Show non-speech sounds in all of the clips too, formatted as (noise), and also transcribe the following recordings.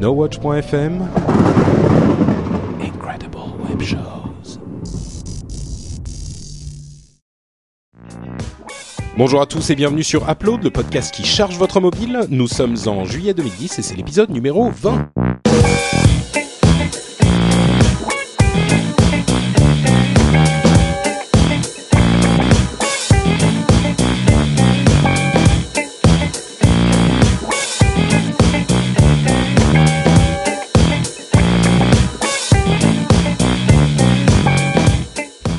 NoWatch.fm Incredible Web Shows. Bonjour à tous et bienvenue sur Upload, le podcast qui charge votre mobile. Nous sommes en juillet 2010 et c'est l'épisode numéro 20.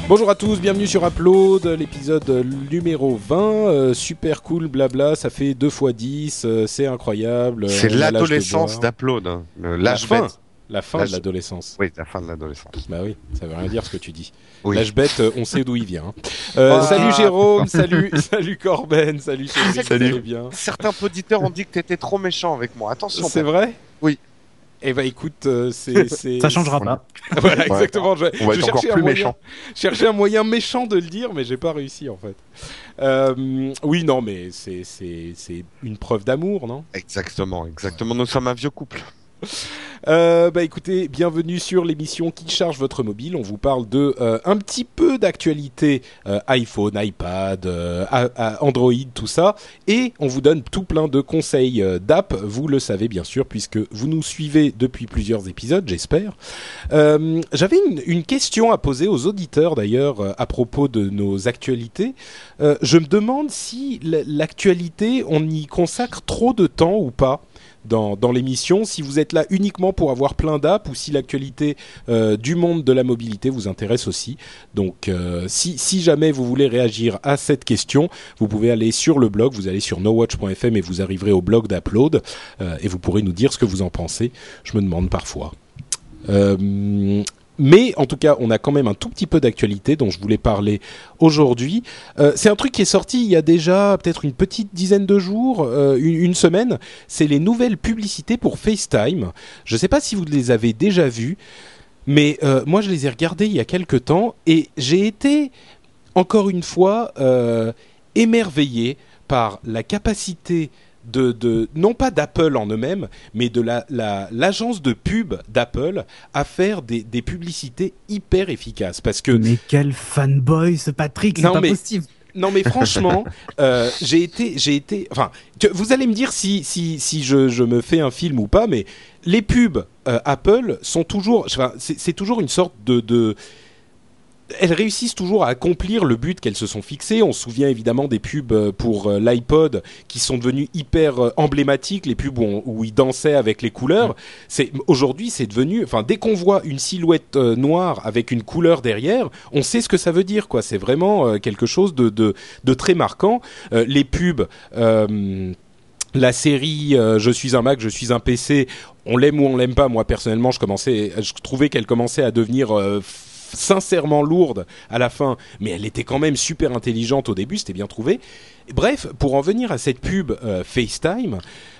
Bonjour à tous, bienvenue sur Upload, l'épisode numéro 20, euh, super cool, blabla, ça fait 2 x 10, euh, c'est incroyable. euh, C'est l'adolescence d'Upload. hein. La L'âge fin, bête. la fin de l'adolescence. Oui, la fin de l'adolescence. Bah oui, ça veut rien dire ce que tu dis. Oui. L'âge bête, euh, on sait d'où il vient. hein. Euh, Ah. Salut Jérôme, salut, (laughs) salut Corben, salut Cédric, Salut. bien? Certains auditeurs ont dit que t'étais trop méchant avec moi. Attention. C'est vrai? Oui. Eh ben écoute, euh, c'est... (laughs) c'est- Ça changera pas. (laughs) Voilà, Ouais. exactement. Je, On va je être encore cherchais un plus moyen- méchant. cherchais un moyen méchant de le dire, mais j'ai pas réussi en fait. Euh, oui, non, mais c'est c'est c'est une preuve d'amour, non? Exactement, exactement. Nous sommes un vieux couple. Euh, Bah écoutez, bienvenue sur l'émission qui charge votre mobile. On vous parle de euh, un petit peu d'actualité euh, iPhone, iPad, Android, tout ça, et on vous donne tout plein de conseils d'app. Vous le savez bien sûr puisque vous nous suivez depuis plusieurs épisodes, j'espère. J'avais une, question à poser aux auditeurs d'ailleurs à propos de nos actualités. Je me demande si l'actualité, on y consacre trop de temps ou pas dans, l'émission, si vous êtes là uniquement pour avoir plein d'apps ou si l'actualité euh, du monde de la mobilité vous intéresse aussi. Donc euh, si, jamais vous voulez réagir à cette question, vous pouvez aller sur le blog, vous allez sur nowatch.fm et vous arriverez au blog d'Upload euh, et vous pourrez nous dire ce que vous en pensez. Je me demande parfois. Mais en tout cas, on a quand même un tout petit peu d'actualité dont je voulais parler aujourd'hui. Euh, c'est un truc qui est sorti il y a déjà peut-être une petite dizaine de jours, euh, une, semaine. C'est les nouvelles publicités pour FaceTime. Je ne sais pas si vous les avez déjà vues, mais euh, moi je les ai regardées il y a quelques temps et j'ai été encore une fois émerveillé par la capacité de, de non pas d'Apple en eux-mêmes, mais de la la- l'agence de pub d'Apple à faire des, des publicités hyper efficaces. Parce que Mais quel fanboy ce Patrick, c'est Non, pas mais- possible. non mais (laughs) franchement, euh, j'ai été, j'ai été, enfin, vous allez me dire si si si je, je me fais un film ou pas, mais les pubs euh, Apple sont toujours, c'est c'est toujours une sorte de, de elles réussissent toujours à accomplir le but qu'elles se sont fixées. On se souvient évidemment des pubs euh, pour euh, l'iPod qui sont devenues hyper euh, emblématiques, les pubs où, on- où ils dansaient avec les couleurs. C'est aujourd'hui, c'est devenu, enfin, dès qu'on voit une silhouette euh, noire avec une couleur derrière, on sait ce que ça veut dire, quoi. C'est vraiment euh, quelque chose de, de, de très marquant. Euh, les pubs. la série Je suis un Mac, je suis un PC, on l'aime ou on l'aime pas. Moi personnellement, je commençais, je trouvais qu'elle commençait à devenir sincèrement lourde à la fin, mais elle était quand même super intelligente au début, c'était bien trouvé. Bref, pour en venir à cette pub euh, FaceTime,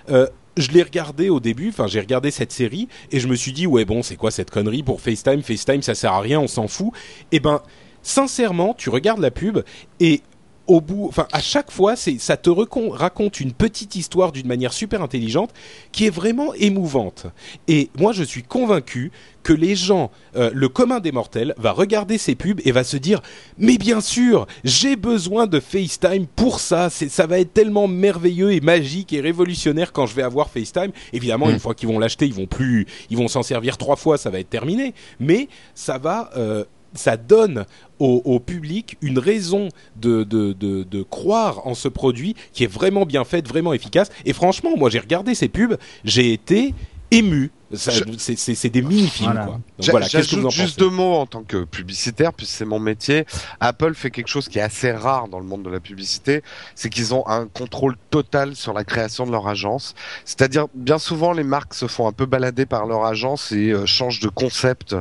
euh, je l'ai regardé au début, enfin j'ai regardé cette série et je me suis dit ouais bon c'est quoi cette connerie pour FaceTime, FaceTime ça sert à rien, on s'en fout. Et ben sincèrement, tu regardes la pub et au bout, enfin à chaque fois, c'est ça te raconte une petite histoire d'une manière super intelligente qui est vraiment émouvante. Et moi, je suis convaincu que les gens, euh, le commun des mortels, va regarder ces pubs et va se dire mais bien sûr, j'ai besoin de FaceTime pour ça. C'est ça va être tellement merveilleux et magique et révolutionnaire quand je vais avoir FaceTime. Évidemment, Mm. une fois qu'ils vont l'acheter, ils vont plus, ils vont s'en servir trois fois, ça va être terminé. Mais ça va. euh, ça donne au, public une raison de croire en ce produit qui est vraiment bien fait, vraiment efficace. Et franchement, moi j'ai regardé ces pubs, j'ai été ému. C'est- C'est c'est des mini-films, Voilà. quoi. Donc que J'ajoute juste pensez deux mots en tant que publicitaire, puisque c'est mon métier. Apple fait quelque chose qui est assez rare dans le monde de la publicité, c'est qu'ils ont un contrôle total sur la création de leur agence. C'est-à-dire, bien souvent, les marques se font un peu balader par leur agence et euh, changent de concept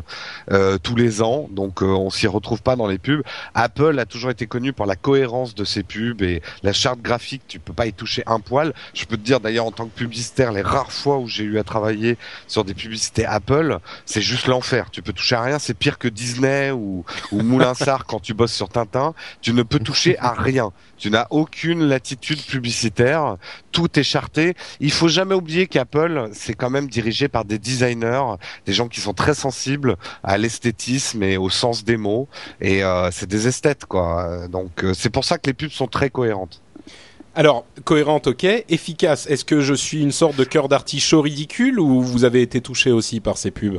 euh, tous les ans, donc euh, on s'y retrouve pas dans les pubs. Apple a toujours été connu par la cohérence de ses pubs et la charte graphique, tu peux pas y toucher un poil. Je peux te dire d'ailleurs en tant que publicitaire, les rares fois où j'ai eu à travailler sur sur des publicités Apple, c'est juste l'enfer. Tu peux toucher à rien. C'est pire que Disney ou, ou Moulinsart (laughs) quand tu bosses sur Tintin. Tu ne peux toucher à rien. Tu n'as aucune latitude publicitaire. Tout est charté. Il faut jamais oublier qu'Apple, c'est quand même dirigé par des designers, des gens qui sont très sensibles à l'esthétisme et au sens des mots. Et euh, c'est des esthètes, quoi. Donc euh, c'est pour ça que les pubs sont très cohérentes. Alors, cohérente, ok. Efficace, est-ce que je suis une sorte de cœur d'artichaut ridicule ou vous avez été touché aussi par ces pubs?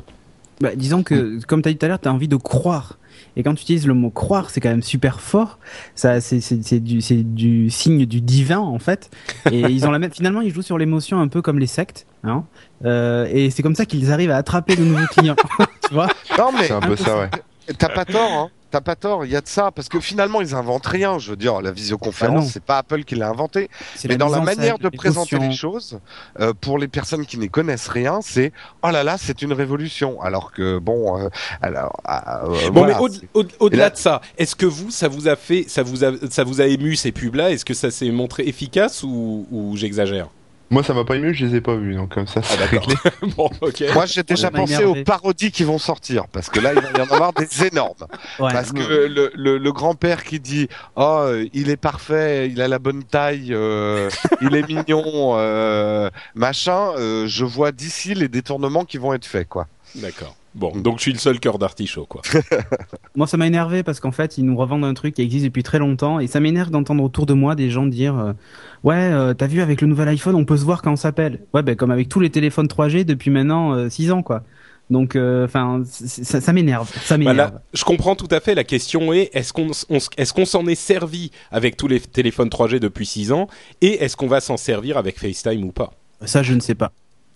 Bah, disons que, comme tu as dit tout à l'heure, tu as envie de croire. Et quand tu utilises le mot croire, c'est quand même super fort. Ça, c'est, du signe du divin en fait. Et ils ont la même. Finalement, ils jouent sur l'émotion un peu comme les sectes. Hein euh, et c'est comme ça qu'ils arrivent à attraper de nouveaux clients. (laughs) tu vois? Non mais C'est un peu ça, ouais. T'as pas tort, hein. T'as pas tort, il y a de ça, parce que finalement ils inventent rien. Je veux dire, la Ah visioconférence, non. c'est pas Apple qui l'a inventé, mais dans la manière de présenter les choses, euh, pour les personnes qui n'y connaissent rien, c'est oh là là, c'est une révolution. Alors que bon, euh, alors euh, Bon, voilà, mais au- c'est- au- au-delà là- de ça, est-ce que vous, ça vous a fait, ça vous a, ça vous a ému ces pubs-là? Est-ce que ça s'est montré efficace ou, ou j'exagère? Moi, ça m'a pas ému, je les ai pas vus, donc comme ça, c'est d'accord. réglé. (laughs) (laughs) Bon, ok. Moi, j'ai déjà pensé aux parodies qui vont sortir, parce que là, il va y en avoir des (laughs) énormes. Ouais, Parce ouais. que le, le, le grand-père qui dit oh euh, il est parfait, il a la bonne taille, euh, il est mignon, euh, machin, euh, je vois d'ici les détournements qui vont être faits quoi. D'accord. Bon, donc je suis le seul cœur d'artichaut, quoi. (laughs) Moi, ça m'a énervé parce qu'en fait, ils nous revendent un truc qui existe depuis très longtemps et ça m'énerve d'entendre autour de moi des gens dire euh, Ouais, euh, t'as vu, avec le nouvel iPhone, on peut se voir quand on s'appelle. Ouais, ben, comme avec tous les téléphones 3G depuis maintenant 6 ans, quoi. Donc, enfin, ça, ça m'énerve. Ça m'énerve. je comprends tout à fait. La question est est-ce qu'on est-ce qu'on s'en est servi avec tous les téléphones 3G depuis 6 ans et est-ce qu'on va s'en servir avec FaceTime ou pas? Ça, je ne sais pas.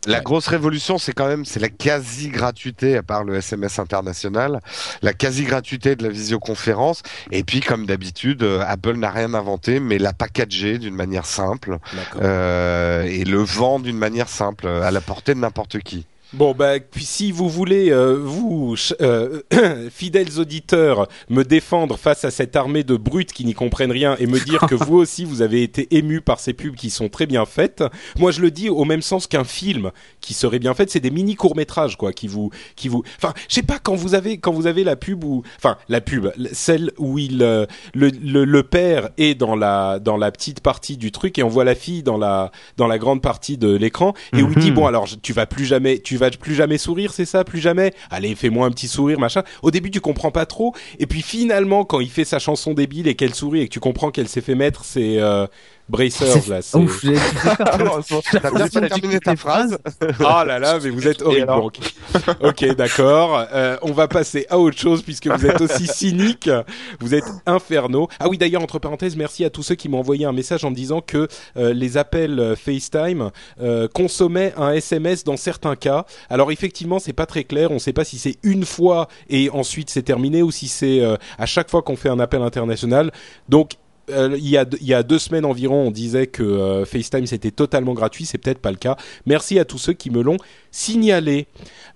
La Ouais. grosse révolution, c'est quand même c'est la quasi gratuité, à part le SMS international, la quasi gratuité de la visioconférence. Et puis, comme d'habitude, euh, Apple n'a rien inventé, mais l'a packagé d'une manière simple euh, et le vend d'une manière simple, à la portée de n'importe qui. Bon, bah, puis si vous voulez, euh, vous, euh, (coughs) fidèles auditeurs, me défendre face à cette armée de brutes qui n'y comprennent rien et me dire que vous aussi, vous avez été émus par ces pubs qui sont très bien faites, moi je le dis au même sens qu'un film qui serait bien fait, c'est des mini courts-métrages, quoi, qui vous, qui vous, enfin, je sais pas, quand vous avez, quand vous avez la pub ou, enfin, la pub, celle où il, euh, le, le, le père est dans la, dans la petite partie du truc et on voit la fille dans la, dans la grande partie de l'écran et où il dit, Mhm. bon, alors, tu vas plus jamais, tu vas plus jamais sourire, c'est ça, plus jamais? Allez, fais-moi un petit sourire, machin. Au début, tu comprends pas trop, et puis finalement, quand il fait sa chanson débile et qu'elle sourit et que tu comprends qu'elle s'est fait mettre, c'est euh, Bracers là. c'est- Ouf, j'ai- T'as bien fait de terminer ta phrase. Ah là là, mais vous êtes horrible. (laughs) ok, d'accord. Euh, on va passer à autre chose puisque vous êtes aussi (laughs) cynique. Vous êtes infernaux. Ah oui, d'ailleurs, entre parenthèses, merci à tous ceux qui m'ont envoyé un message en me disant que euh, les appels euh, FaceTime euh, consommaient un SMS dans certains cas. Alors effectivement, c'est pas très clair. On ne sait pas si c'est une fois et ensuite c'est terminé ou si c'est euh, à chaque fois qu'on fait un appel international. Donc euh, il, y a, il y a deux semaines environ, on disait que euh, FaceTime c'était totalement gratuit, c'est peut-être pas le cas. Merci à tous ceux qui me l'ont signalé.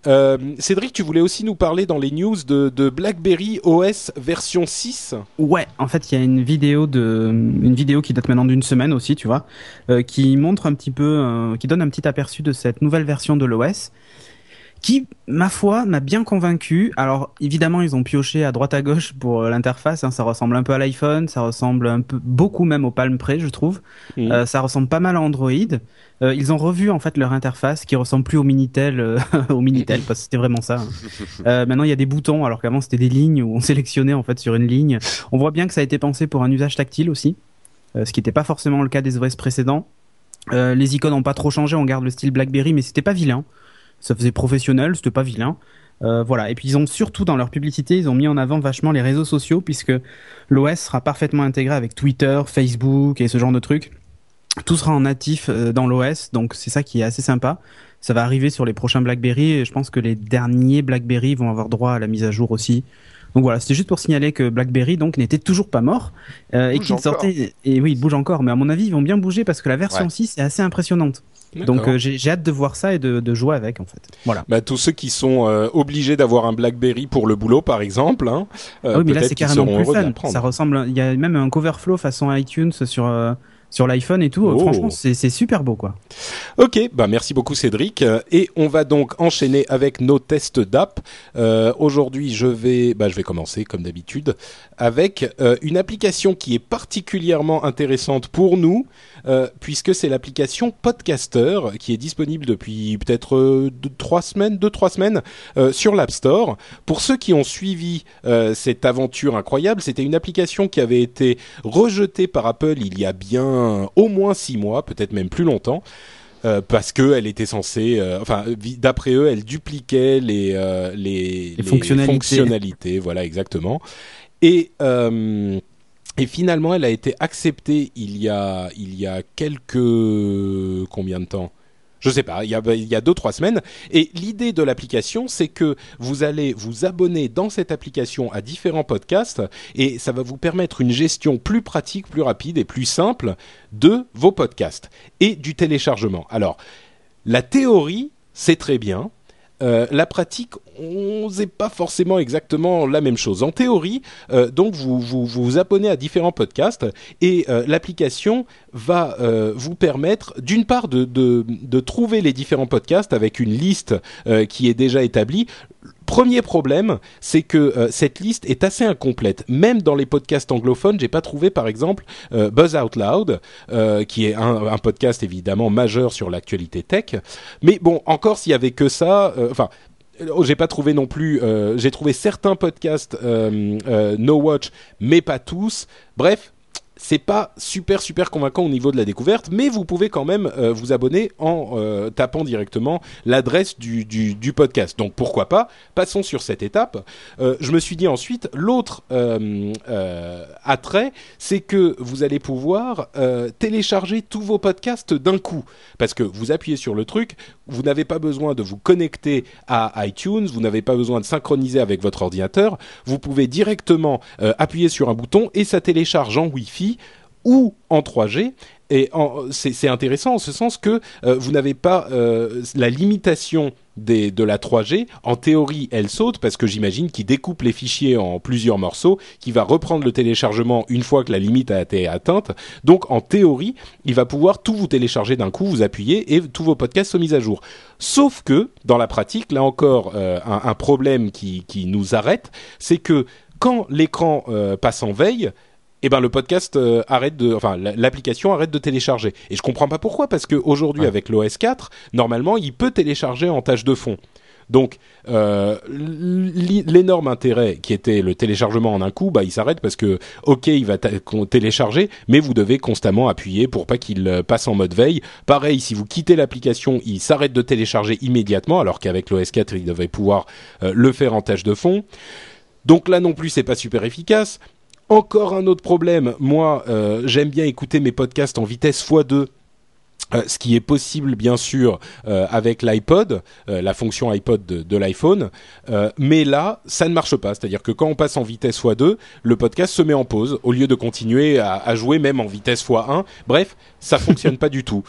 Euh, Cédric, tu voulais aussi nous parler dans les news de, BlackBerry OS version 6 Ouais, en fait, il y a une vidéo de, une vidéo qui date maintenant d'une semaine aussi, tu vois, qui montre un petit peu, qui donne un petit aperçu de cette nouvelle version de l'OS, qui, ma foi, m'a bien convaincu. Alors, évidemment, ils ont pioché à droite à gauche pour euh, l'interface. hein, ça ressemble un peu à l'iPhone, ça ressemble un peu, beaucoup même au Palm Pre, je trouve. Euh, ça ressemble pas mal à Android. Euh, ils ont revu en fait leur interface qui ressemble plus au Minitel, euh, (laughs) au Minitel parce que c'était vraiment ça. hein. (laughs) Maintenant il y a des boutons alors qu'avant c'était des lignes où on sélectionnait en fait sur une ligne. On voit bien que ça a été pensé pour un usage tactile aussi, ce qui n'était pas forcément le cas des OS précédents. Les icônes n'ont pas trop changé, on garde le style BlackBerry mais c'était pas vilain. Ça faisait professionnel, c'était pas vilain. Euh, voilà. Et puis ils ont surtout dans leur publicité, ils ont mis en avant vachement les réseaux sociaux puisque l'OS sera parfaitement intégré avec Twitter, Facebook et ce genre de trucs. Tout sera en natif euh, dans l'OS, donc c'est ça qui est assez sympa. Ça va arriver sur les prochains BlackBerry et je pense que les derniers BlackBerry vont avoir droit à la mise à jour aussi. Donc voilà, c'était juste pour signaler que BlackBerry donc n'était toujours pas mort euh, et qu'il sortait. Et oui, il bouge encore, mais à mon avis ils vont bien bouger parce que la version Ouais. 6 est assez impressionnante. Donc euh, j'ai hâte de voir ça et de, de jouer avec en fait. Voilà. Bah, tous ceux qui sont euh, obligés d'avoir un BlackBerry pour le boulot, par exemple, hein, euh, Ah oui, mais là c'est carrément plus fun. Ça ressemble. Il y a même un coverflow façon iTunes sur euh, sur l'iPhone et tout. Oh. Franchement, c'est super beau quoi. Ok, bah merci beaucoup Cédric. Et on va donc enchaîner avec nos tests d'app. Euh, Aujourd'hui, je vais, bah, je vais commencer comme d'habitude avec euh, une application qui est particulièrement intéressante pour nous, euh, puisque c'est l'application Podcaster qui est disponible depuis peut-être euh, deux, trois semaines, deux trois semaines euh, sur l'App Store. Pour ceux qui ont suivi cette aventure incroyable, c'était une application qui avait été rejetée par Apple il y a bien au moins six mois, peut-être même plus longtemps. Euh, parce que elle était censée, euh, enfin, d'après eux, elle dupliquait les euh, les, Les fonctionnalités. fonctionnalités, voilà exactement. Et euh, et finalement, elle a été acceptée il y a il y a quelques combien de temps? Je sais pas, il y a, il y a deux, trois semaines. Et l'idée de l'application, c'est que vous allez vous abonner dans cette application à différents podcasts et ça va vous permettre une gestion plus pratique, plus rapide et plus simple de vos podcasts et du téléchargement. Alors, la théorie, c'est très bien. Euh, la pratique, on n'est pas forcément exactement la même chose. En théorie, euh, donc vous, vous vous abonnez à différents podcasts et euh, l'application va vous permettre d'une part de, trouver les différents podcasts avec une liste qui est déjà établie. Premier problème, c'est que euh, cette liste est assez incomplète. Même dans les podcasts anglophones, j'ai pas trouvé par exemple euh, Buzz Out Loud, euh, qui est un, podcast évidemment majeur sur l'actualité tech. Mais bon, encore s'il y avait que ça, enfin. euh, J'ai pas trouvé non plus. j'ai trouvé certains podcasts No Watch, mais pas tous. Bref, c'est pas super super convaincant au niveau de la découverte, mais vous pouvez quand même euh, vous abonner en euh, tapant directement l'adresse du, podcast. Donc pourquoi pas? Passons sur cette étape. Euh, je me suis dit ensuite, l'autre attrait, c'est que vous allez pouvoir télécharger tous vos podcasts d'un coup, parce que vous appuyez sur le truc, vous n'avez pas besoin de vous connecter à iTunes, vous n'avez pas besoin de synchroniser avec votre ordinateur, vous pouvez directement appuyer sur un bouton et ça télécharge en Wi-Fi ou en 3G. Et c'est intéressant en ce sens que euh, vous n'avez pas euh, la limitation de la 3G. En théorie, elle saute parce que j'imagine qu'il découpe les fichiers en plusieurs morceaux, qui va reprendre le téléchargement une fois que la limite a été atteinte. Donc en théorie, il va pouvoir tout vous télécharger d'un coup, vous appuyez et tous vos podcasts sont mis à jour. Sauf que dans la pratique, là encore, euh, un, problème qui, nous arrête, c'est que quand l'écran passe en veille, eh ben le podcast euh, arrête de, enfin la- l'application arrête de télécharger. Et je comprends pas pourquoi, parce que aujourd'hui Ouais. avec l'OS 4, normalement il peut télécharger en tâche de fond. Donc euh, l'énorme intérêt qui était le téléchargement en un coup, bah il s'arrête parce que ok il va télécharger, mais vous devez constamment appuyer pour pas qu'il euh, passe en mode veille. Pareil, si vous quittez l'application, il s'arrête de télécharger immédiatement, alors qu'avec l'OS 4 il devait pouvoir euh, le faire en tâche de fond. Donc là non plus c'est pas super efficace. Encore un autre problème, moi euh, j'aime bien écouter mes podcasts en vitesse x2. euh, ce qui est possible bien sûr euh, avec l'iPod, la fonction iPod de, l'iPhone, mais là ça ne marche pas. C'est-à-dire que quand on passe en vitesse x2, le podcast se met en pause au lieu de continuer à, à jouer même en vitesse x1. Bref, ça fonctionne pas du tout.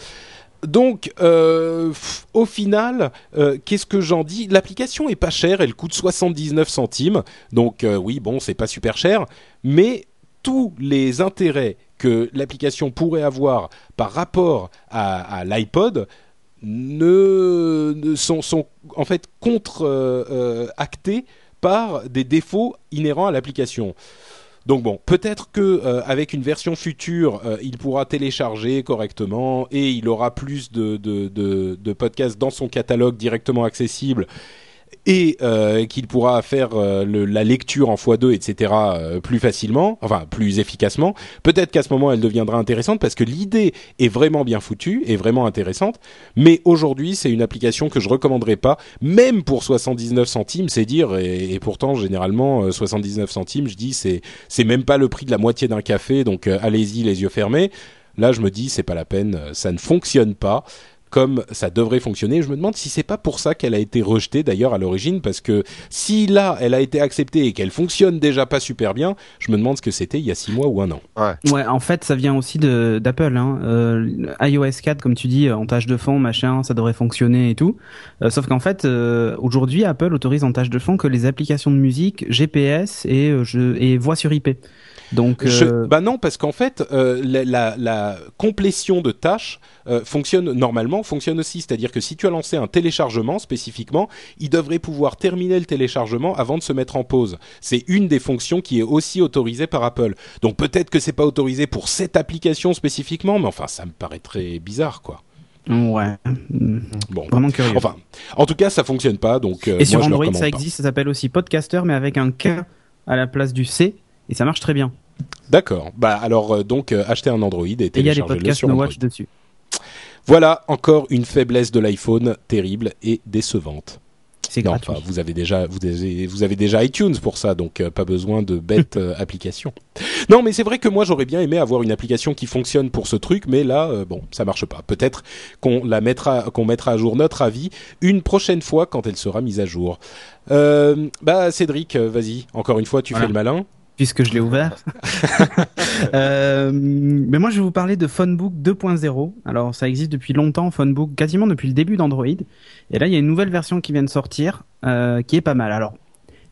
Donc, euh, au final, euh, qu'est-ce que j'en dis? L'application est pas chère, elle coûte 79 centimes. Donc, euh, oui, bon, c'est pas super cher, mais tous les intérêts que l'application pourrait avoir par rapport à, l'iPod ne, sont, sont en fait contre actés par des défauts inhérents à l'application. Donc bon, peut-être que euh, avec une version future, euh, il pourra télécharger correctement et il aura plus de, de, podcasts dans son catalogue directement accessible et euh, qu'il pourra faire euh, le- la lecture en x2, etc. euh, plus facilement, enfin plus efficacement. Peut-être qu'à ce moment, elle deviendra intéressante parce que l'idée est vraiment bien foutue et vraiment intéressante. Mais aujourd'hui, c'est une application que je recommanderais pas, même pour 79 centimes, c'est dire. Et, et pourtant, généralement, euh, 79 centimes, je dis, c'est c'est même pas le prix de la moitié d'un café. Donc euh, allez-y, les yeux fermés. Là, je me dis, c'est pas la peine, euh, ça ne fonctionne pas. Comme ça devrait fonctionner. Je me demande si c'est pas pour ça qu'elle a été rejetée d'ailleurs à l'origine, parce que si là elle a été acceptée et qu'elle fonctionne déjà pas super bien, je me demande ce que c'était il y a six mois ou un an. Ouais, en fait, ça vient aussi de d'Apple. Hein. Euh, iOS 4, comme tu dis, en tâche de fond, machin, ça devrait fonctionner et tout. Euh, sauf qu'en fait, euh, aujourd'hui, Apple autorise en tâche de fond que les applications de musique, GPS et, euh, je, et voix sur IP. Donc, Je- euh, bah non, parce qu'en fait, euh, la, la, la complétion de tâches euh, fonctionne normalement, fonctionne aussi. C'est-à-dire que si tu as lancé un téléchargement spécifiquement, il devrait pouvoir terminer le téléchargement avant de se mettre en pause. C'est une des fonctions qui est aussi autorisée par Apple. Donc peut-être que c'est pas autorisé pour cette application spécifiquement, mais enfin, ça me paraît très bizarre, quoi. ouais. Bon. vraiment curieux. Enfin, en tout cas, ça fonctionne pas, donc euh, et sur moi, Android, ça pas. existe, ça s'appelle aussi Podcaster, mais avec un K à la place du C, et ça marche très bien. D'accord. Bah alors euh, donc euh, achetez un Android et Et il y a les téléchargez-le podcasts sur No. Watch dessus. Voilà encore une faiblesse de l'iPhone terrible et décevante. C'est gratuit. enfin, vous avez déjà vous avez, vous avez déjà iTunes pour ça, donc euh, pas besoin de bête (laughs) euh, application. Non, mais c'est vrai que moi j'aurais bien aimé avoir une application qui fonctionne pour ce truc, mais là euh, bon, ça marche pas. Peut-être qu'on la mettra qu'on mettra à jour notre avis une prochaine fois quand elle sera mise à jour. Euh, bah Cédric, vas-y, encore une fois, tu Voilà. fais le malin. Puisque je l'ai ouvert. (laughs) Euh, mais moi, je vais vous parler de Phonebook 2.0. Alors, ça existe depuis longtemps, Phonebook, quasiment depuis le début d'Android. Et là, il y a une nouvelle version qui vient de sortir, euh, qui est pas mal. Alors,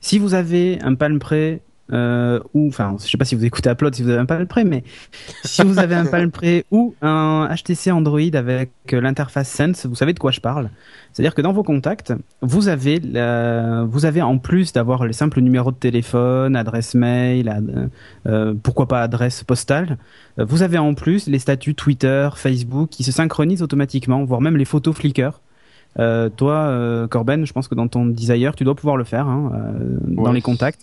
si vous avez un Palm Pre, euh, ou, enfin, je sais pas si vous écoutez Upload, si vous avez un Palm Pre, mais si vous avez un (laughs) Palm Pre ou un HTC Android avec euh, l'interface Sense, vous savez de quoi je parle. C'est-à-dire que dans vos contacts, vous avez, la- vous avez en plus d'avoir les simples numéros de téléphone, adresse mail, ad- euh, pourquoi pas adresse postale, vous avez en plus les statuts Twitter, Facebook qui se synchronisent automatiquement, voire même les photos Flickr. Euh, toi, euh, Corben, je pense que dans ton Desire, tu dois pouvoir le faire hein, euh, dans Ouais. les contacts.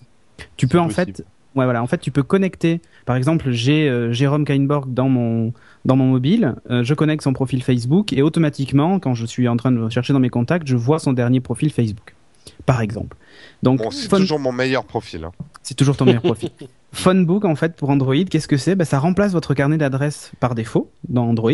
Tu peux en possible. fait, ouais voilà, en fait, tu peux connecter. Par exemple, j'ai euh, Jérôme Kainborg dans mon dans mon mobile, euh, je connecte son profil Facebook et automatiquement, quand je suis en train de chercher dans mes contacts, je vois son dernier profil Facebook. Par exemple. Donc, Bon, c'est toujours mon meilleur profil. hein. c'est toujours ton meilleur profil. (laughs) Phonebook, en fait, pour Android, qu'est-ce que c'est? Ben, Ça remplace votre carnet d'adresses par défaut dans Android.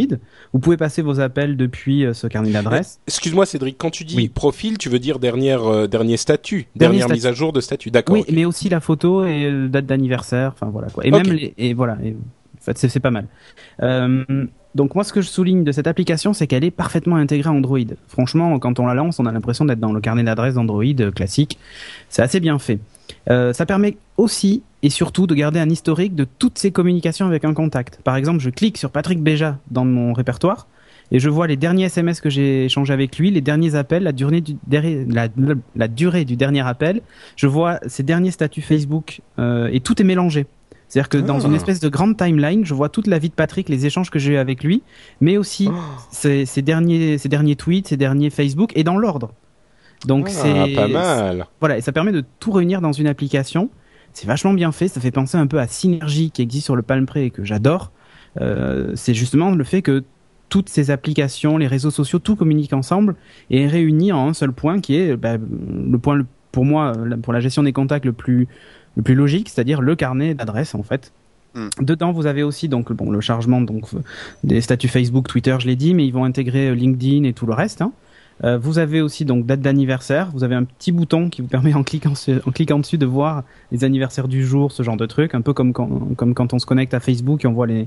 Vous pouvez passer vos appels depuis euh, ce carnet d'adresses. Excuse-moi Cédric, quand tu dis Oui. profil, tu veux dire dernière euh, dernier statut, Dernier dernière statut. mise à jour de statut. D'accord. Oui, mais aussi la photo et euh, date d'anniversaire. Enfin voilà quoi. Et même les, et voilà. et, en fait, c'est pas mal. Euh, donc moi, ce que je souligne de cette application, c'est qu'elle est parfaitement intégrée à Android. Franchement, quand on la lance, on a l'impression d'être dans le carnet d'adresses d'Android classique. C'est assez bien fait. Euh, ça permet aussi et surtout de garder un historique de toutes ces communications avec un contact. Par exemple, je clique sur Patrick Béja dans mon répertoire et je vois les derniers SMS que j'ai échangés avec lui, les derniers appels, la durée du, la, la durée du dernier appel. Je vois ses derniers statuts Facebook euh, et tout est mélangé. C'est-à-dire que dans Ah. une espèce de grande timeline, je vois toute la vie de Patrick, les échanges que j'ai eu avec lui, mais aussi ses, ses derniers, ses derniers tweets, ses derniers Facebook et dans l'ordre. Donc Ah, c'est pas mal. voilà, et ça permet de tout réunir dans une application. C'est vachement bien fait. Ça fait penser un peu à Synergy qui existe sur le Palm Pre et que j'adore. Euh, c'est justement le fait que toutes ces applications, les réseaux sociaux, tout communique ensemble et est réuni en un seul point qui est bah, le point le- pour moi pour la gestion des contacts le plus le plus logique, c'est-à-dire le carnet d'adresses en fait. Mm. Dedans, vous avez aussi donc bon le chargement donc des statuts Facebook, Twitter, je l'ai dit, mais ils vont intégrer euh, LinkedIn et tout le reste. hein. Euh, vous avez aussi donc date d'anniversaire. Vous avez un petit bouton qui vous permet en cliquant, en cliquant dessus de voir les anniversaires du jour, ce genre de truc, un peu comme quand, quand on se connecte à Facebook et on voit les,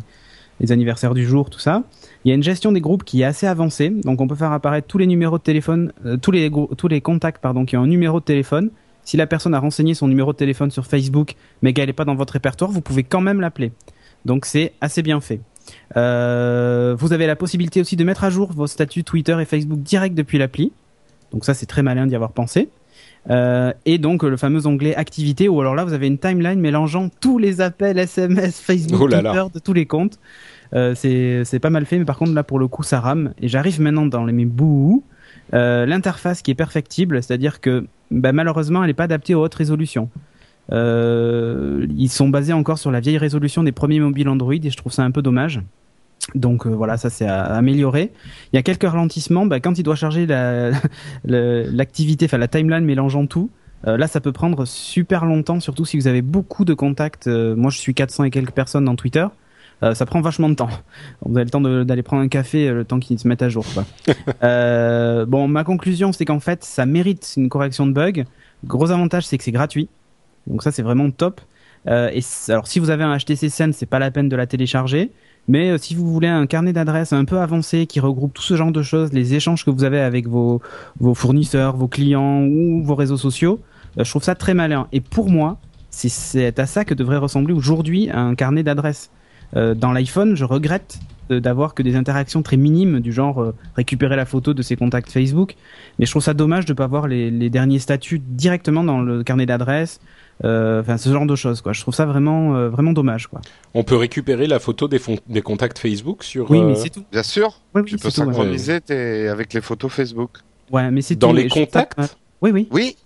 les anniversaires du jour, tout ça. Il y a une gestion des groupes qui est assez avancée, donc on peut faire apparaître tous les numéros de téléphone, euh, tous les tous les contacts pardon qui ont un numéro de téléphone. Si la personne a renseigné son numéro de téléphone sur Facebook, mais qu'elle n'est pas dans votre répertoire, vous pouvez quand même l'appeler. Donc c'est assez bien fait. Euh, vous avez la possibilité aussi de mettre à jour vos statuts Twitter et Facebook direct depuis l'appli. Donc ça c'est très malin d'y avoir pensé. Euh, et donc le fameux onglet activité où alors là vous avez une timeline mélangeant tous les appels SMS, Facebook, Oh là là. Twitter de tous les comptes. Euh, c'est pas mal fait mais par contre là pour le coup ça rame et j'arrive maintenant dans les mes bouts. Euh, L'interface qui est perfectible, c'est-à-dire que bah, malheureusement elle n'est pas adaptée aux hautes résolutions. Euh, ils sont basés encore sur la vieille résolution des premiers mobiles Android et je trouve ça un peu dommage. Donc euh, voilà, ça c'est à, à améliorer. Il y a quelques ralentissements. Bah, quand il doit charger la- (laughs) l'activité, enfin la timeline mélangeant tout, euh, là ça peut prendre super longtemps, surtout si vous avez beaucoup de contacts. Euh, moi je suis 400 et quelques personnes dans Twitter. Ça prend vachement de temps. (laughs) Vous avez le temps d'aller prendre un café, le temps qu'ils se mettent à jour. Quoi. (laughs) Bon, ma conclusion, c'est qu'en fait, ça mérite une correction de bug. Gros avantage, c'est que c'est gratuit. Donc ça, c'est vraiment top. Euh, alors, si vous avez un HTC Sense, c'est pas la peine de la télécharger. Mais euh, si vous voulez un carnet d'adresses un peu avancé qui regroupe tout ce genre de choses, les échanges que vous avez avec vos, fournisseurs, vos clients ou vos réseaux sociaux, euh, je trouve ça très malin. Et pour moi, c'est à ça que devrait ressembler aujourd'hui un carnet d'adresses. Euh, dans l'iPhone, je regrette d'avoir que des interactions très minimes du genre euh, récupérer la photo de ses contacts Facebook. Mais je trouve ça dommage de ne pas voir les, les derniers statuts directement dans le carnet d'adresses. Euh, Enfin, ce genre de choses, quoi. Je trouve ça vraiment, euh, vraiment dommage, quoi. On peut récupérer la photo des, contacts Facebook sur. Oui, mais c'est tout. Bien sûr, Oui, oui, tu peux ouais. synchroniser tes- avec les photos Facebook. Ouais, mais c'est Dans tout. les trouve ça- contacts Oui, oui. Oui,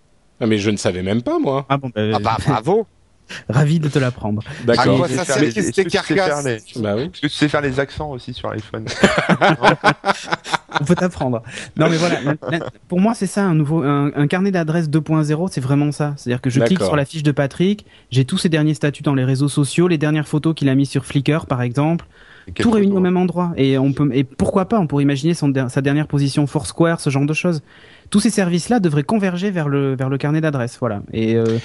Ah, mais je ne savais même pas, moi. Ah bon, bah, ah bah bravo. (laughs) (laughs) ravi de te l'apprendre. D'accord. Ah, Est-ce que tu sais faire carcasse. les- Bah oui. Est-ce que tu sais faire les accents aussi sur l'iPhone (laughs) On peut t'apprendre. Non, mais voilà. pour moi, c'est ça un nouveau, un, un carnet d'adresses 2.0. C'est vraiment ça. C'est-à-dire que je clique sur la fiche de Patrick, j'ai tous ses derniers statuts dans les réseaux sociaux, les dernières photos qu'il a mis sur Flickr, par exemple, tout réuni au même endroit. Et on peut, et pourquoi pas, on pourrait imaginer son, sa dernière position Foursquare, ce genre de choses. Tous ces services-là devraient converger vers le, vers le carnet d'adresses, voilà. Et euh,